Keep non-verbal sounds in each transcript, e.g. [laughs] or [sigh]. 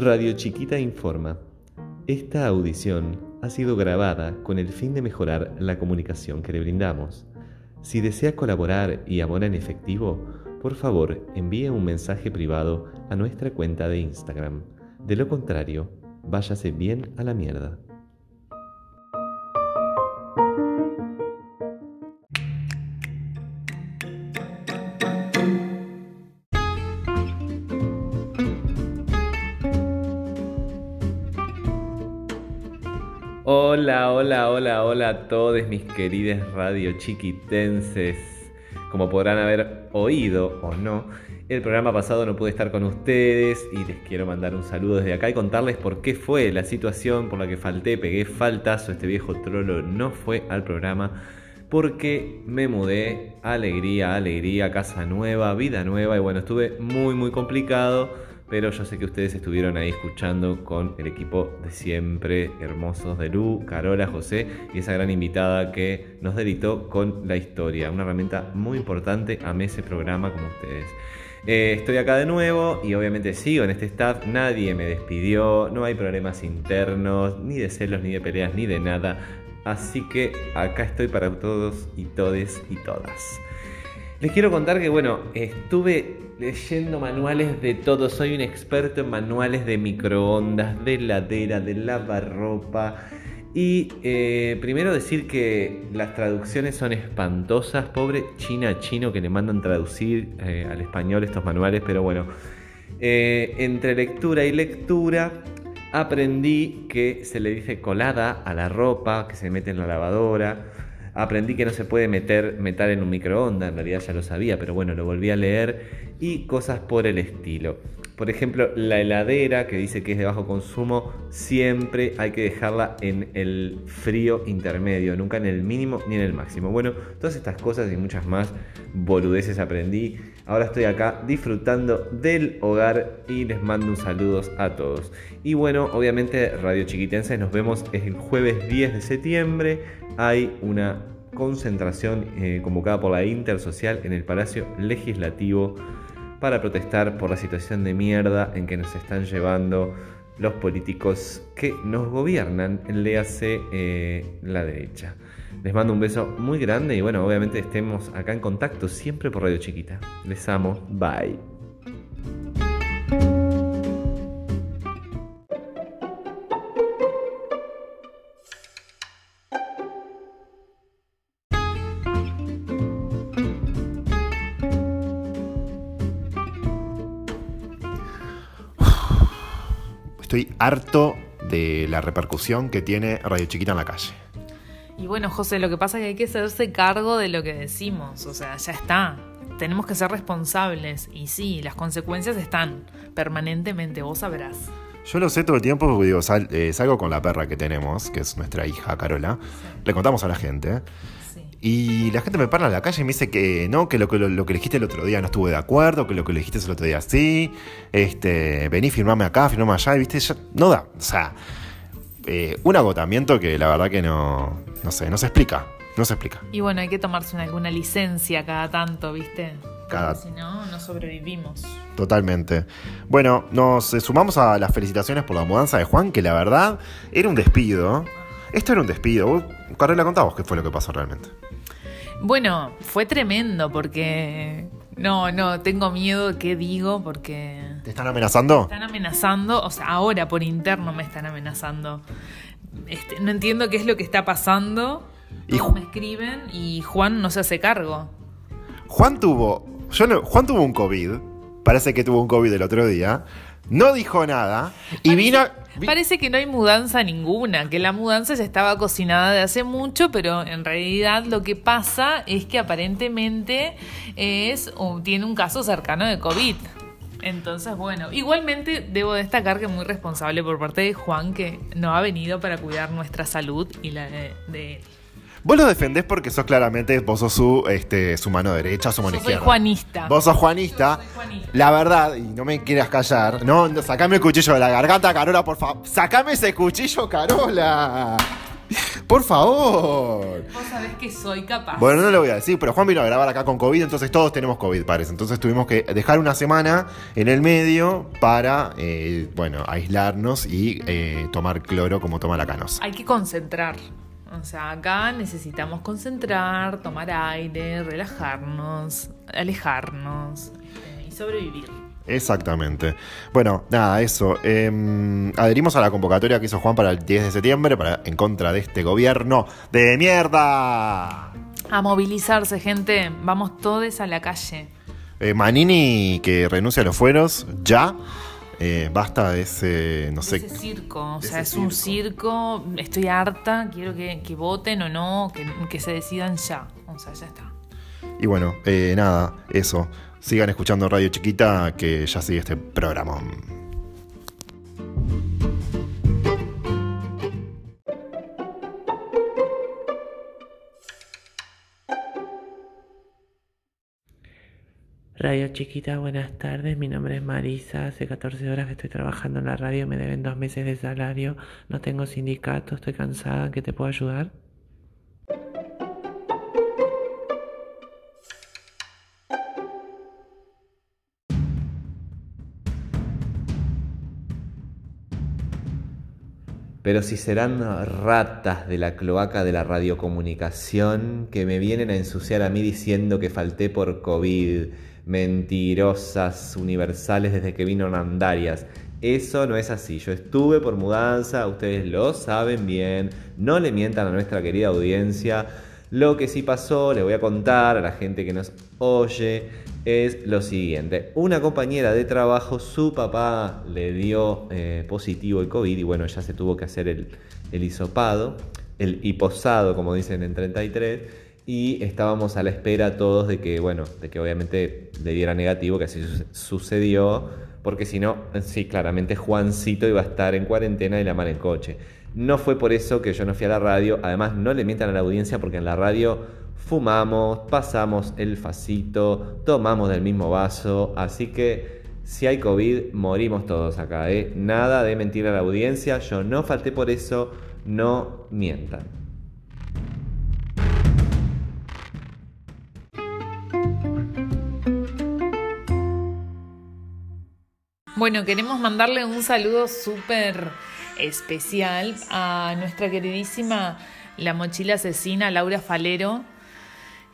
Radio Chiquita informa. Esta audición ha sido grabada con el fin de mejorar la comunicación que le brindamos. Si desea colaborar y abona en efectivo, por favor envíe un mensaje privado a nuestra cuenta de Instagram. De lo contrario, váyase bien a la mierda. Hola, hola, hola, a todos mis queridos radio chiquitenses. Como podrán haber oído o no, el programa pasado no pude estar con ustedes y les quiero mandar un saludo desde acá y contarles por qué fue la situación por la que falté, pegué faltas o este viejo trolo no fue al programa. Porque me mudé, alegría, alegría, casa nueva, vida nueva y bueno, estuve muy muy complicado pero yo sé que ustedes estuvieron ahí escuchando con el equipo de siempre, hermosos de Lu, Carola, José y esa gran invitada que nos delitó con la historia. Una herramienta muy importante, a ese programa como ustedes. Eh, estoy acá de nuevo y obviamente sigo en este staff, nadie me despidió, no hay problemas internos, ni de celos, ni de peleas, ni de nada. Así que acá estoy para todos y todes y todas. Les quiero contar que, bueno, estuve leyendo manuales de todo. Soy un experto en manuales de microondas, de heladera, de lavarropa. Y eh, primero decir que las traducciones son espantosas. Pobre China chino que le mandan traducir eh, al español estos manuales. Pero bueno, eh, entre lectura y lectura aprendí que se le dice colada a la ropa que se mete en la lavadora. Aprendí que no se puede meter metal en un microondas, en realidad ya lo sabía, pero bueno, lo volví a leer y cosas por el estilo. Por ejemplo, la heladera que dice que es de bajo consumo, siempre hay que dejarla en el frío intermedio, nunca en el mínimo ni en el máximo. Bueno, todas estas cosas y muchas más boludeces aprendí. Ahora estoy acá disfrutando del hogar y les mando un saludo a todos. Y bueno, obviamente Radio Chiquitense nos vemos el jueves 10 de septiembre hay una concentración eh, convocada por la Intersocial en el Palacio Legislativo para protestar por la situación de mierda en que nos están llevando los políticos que nos gobiernan, léase eh, la derecha. Les mando un beso muy grande y bueno, obviamente estemos acá en contacto siempre por Radio Chiquita. Les amo, bye. Estoy harto de la repercusión que tiene Radio Chiquita en la calle. Y bueno, José, lo que pasa es que hay que hacerse cargo de lo que decimos, o sea, ya está. Tenemos que ser responsables y sí, las consecuencias están permanentemente, vos sabrás. Yo lo sé todo el tiempo porque digo, eh, salgo con la perra que tenemos, que es nuestra hija Carola. Le contamos a la gente. Y la gente me para en la calle y me dice que no, que lo, que lo, que dijiste el otro día no estuve de acuerdo, que lo que le dijiste el otro día sí, este, vení, firmame acá, firmame allá, y viste, no da. O sea, eh, un agotamiento que la verdad que no, no sé, no se explica, no se explica. Y bueno, hay que tomarse alguna licencia cada tanto, viste. Cada... si no, no sobrevivimos. Totalmente. Bueno, nos eh, sumamos a las felicitaciones por la mudanza de Juan, que la verdad era un despido. Esto era un despido. Carola, contamos qué fue lo que pasó realmente. Bueno, fue tremendo porque no, no, tengo miedo de qué digo porque... ¿Te están amenazando? Me están amenazando, o sea, ahora por interno me están amenazando. Este, no entiendo qué es lo que está pasando. Todos me escriben y Juan no se hace cargo. Juan tuvo, yo no, Juan tuvo un COVID. Parece que tuvo un COVID el otro día. No dijo nada y vino Parece que no hay mudanza ninguna, que la mudanza ya estaba cocinada de hace mucho, pero en realidad lo que pasa es que aparentemente es tiene un caso cercano de COVID. Entonces, bueno, igualmente debo destacar que es muy responsable por parte de Juan que no ha venido para cuidar nuestra salud y la de. Vos lo defendés porque sos claramente, vos sos su, este, su mano derecha, su mano Yo izquierda. Soy juanista. Vos sos juanista. La verdad, y no me quieras callar, no, sacame el cuchillo de la garganta, Carola, por favor. Sacame ese cuchillo, Carola. Por favor. Vos sabés que soy capaz. Bueno, no lo voy a decir, pero Juan vino a grabar acá con COVID, entonces todos tenemos COVID, parece. Entonces tuvimos que dejar una semana en el medio para, eh, bueno, aislarnos y eh, tomar cloro como toma la canos. Hay que concentrar. O sea, acá necesitamos concentrar, tomar aire, relajarnos, alejarnos eh, y sobrevivir. Exactamente. Bueno, nada, eso. Em, adherimos a la convocatoria que hizo Juan para el 10 de septiembre para, en contra de este gobierno de mierda. A movilizarse, gente. Vamos todos a la calle. Eh, Manini que renuncia a los fueros, ya. Eh, basta de ese, no De sé. ese circo, o sea, es un circo. circo. Estoy harta, quiero que, que voten o no, que, que se decidan ya. O sea, ya está. Y bueno, eh, nada, eso. Sigan escuchando Radio Chiquita que ya sigue este programa. Radio Chiquita, buenas tardes. Mi nombre es Marisa. Hace 14 horas que estoy trabajando en la radio. Me deben dos meses de salario. No tengo sindicato. Estoy cansada. ¿Qué te puedo ayudar? Pero si serán ratas de la cloaca de la radiocomunicación que me vienen a ensuciar a mí diciendo que falté por COVID, mentirosas universales desde que vino Nandarias. Eso no es así. Yo estuve por mudanza, ustedes lo saben bien. No le mientan a nuestra querida audiencia. Lo que sí pasó, le voy a contar a la gente que nos oye, es lo siguiente. Una compañera de trabajo, su papá le dio eh, positivo el COVID y bueno, ya se tuvo que hacer el, el hisopado, el hiposado, como dicen en 33, y estábamos a la espera todos de que, bueno, de que obviamente le diera negativo, que así su- sucedió, porque si no, sí, claramente Juancito iba a estar en cuarentena y la mala en coche. No fue por eso que yo no fui a la radio, además no le mientan a la audiencia porque en la radio fumamos, pasamos el facito, tomamos del mismo vaso, así que si hay COVID, morimos todos acá, ¿eh? Nada de mentir a la audiencia, yo no falté por eso, no mientan. Bueno, queremos mandarle un saludo súper especial a nuestra queridísima la mochila asesina Laura Falero,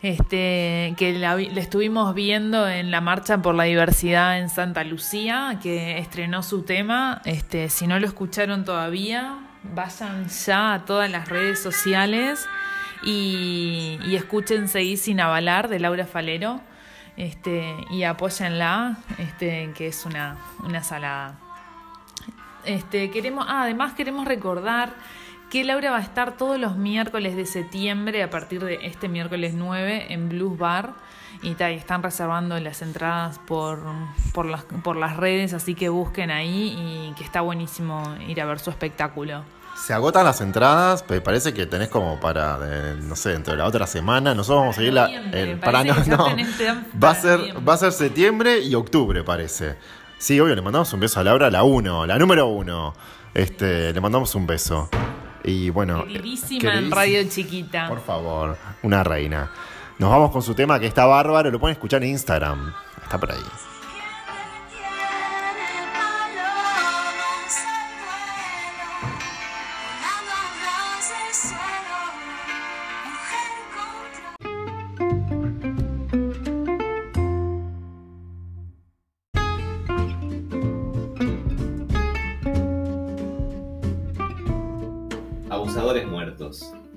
este, que la, vi- la estuvimos viendo en la marcha por la diversidad en Santa Lucía, que estrenó su tema. Este, si no lo escucharon todavía, vayan ya a todas las redes sociales y, y escuchen Seguir sin avalar de Laura Falero este, y apóyenla, este, que es una, una salada. Este, queremos, ah, además queremos recordar que Laura va a estar todos los miércoles de septiembre a partir de este miércoles 9 en Blues Bar. Y, están reservando las entradas por, por, las, por las redes, así que busquen ahí y que está buenísimo ir a ver su espectáculo. Se agotan las entradas, me parece que tenés como para, eh, no sé, dentro de la otra semana. Nosotros vamos a seguir la. El- para no, no. Va a ser, va a ser septiembre y octubre, parece. Sí, obvio, le mandamos un beso a Laura, la uno, la número uno. Este, le mandamos un beso. Y bueno. Queridísima en Radio Chiquita. Por favor, una reina. Nos vamos con su tema que está bárbaro, lo pueden escuchar en Instagram. Está por ahí.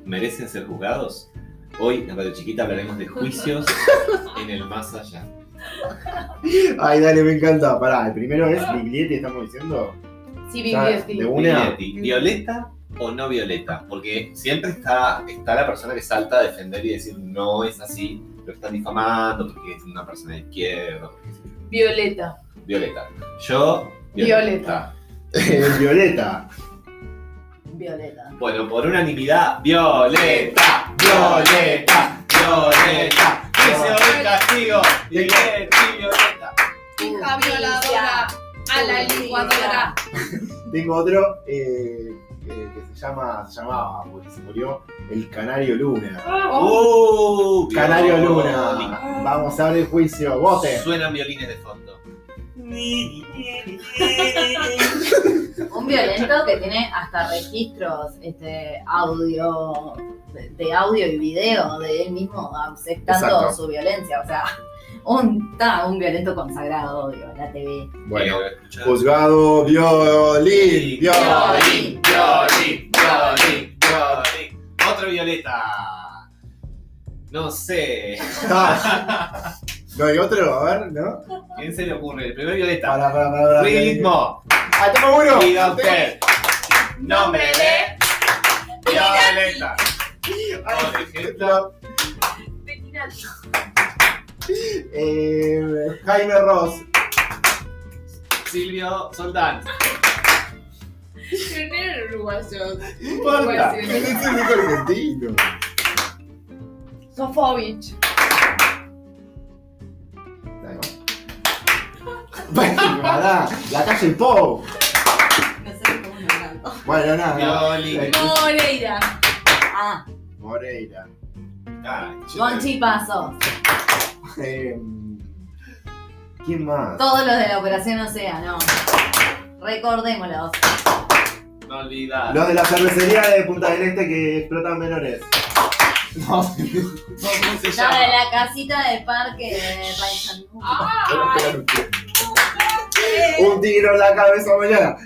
¿Merecen ser juzgados? Hoy en Radio Chiquita hablaremos de juicios [laughs] en el más allá. Ay, dale, me encanta. Pará, el primero es Biglietti, estamos diciendo. Sí, Biglietti. de una. Biglietti, ¿Violeta o no violeta? Porque siempre está, está la persona que salta a defender y decir no es así, lo están difamando porque es una persona de izquierda. Violeta. Violeta. Yo. Violeta. Violeta. [laughs] Violeta. Bueno, por unanimidad, Violeta, Violeta, Violeta. Juicio de castigo, Violeta, Violeta. Hija violadora a la licuadora. [laughs] Tengo otro. Eh, que, que se llama, se llamaba, porque se murió, el Canario Luna. ¡Uh! Canario. Luna. Vamos a abrir el juicio. Voten. Suenan violines de fondo. Un violento que tiene hasta registros este, audio, de, de audio y video de él mismo aceptando Exacto. su violencia. O sea, un, ta, un violento consagrado, obvio, la TV. Bueno, juzgado violín. Violín. violín, violín, violín, violín. Otro violeta. No sé. [laughs] No hay otro, a ver, ¿no? ¿Quién se le ocurre? El primer violeta. Para, para, para. para. Ritmo. Ah, toma uno. Diga usted. Nombre de violeta. Por ejemplo, Eh, Jaime Ross. Silvio Soldán. Uruguayos. No importa. Es el único argentino. Sofovich. Pará, la calle Pou. No sé cómo no canto. Bueno, nada. Eh, Moreira. Ah, Moreira. Ay, yo- Gonchi Pasos. Eh, ¿Quién más? Todos los de la Operación Océano. Recordémoslos. No olvidar. Los de la cervecería de Punta del Este que explotan menores. No, ¿Cómo se La de llama? la casita de parque de Paysandú. Un tiro en la cabeza mañana.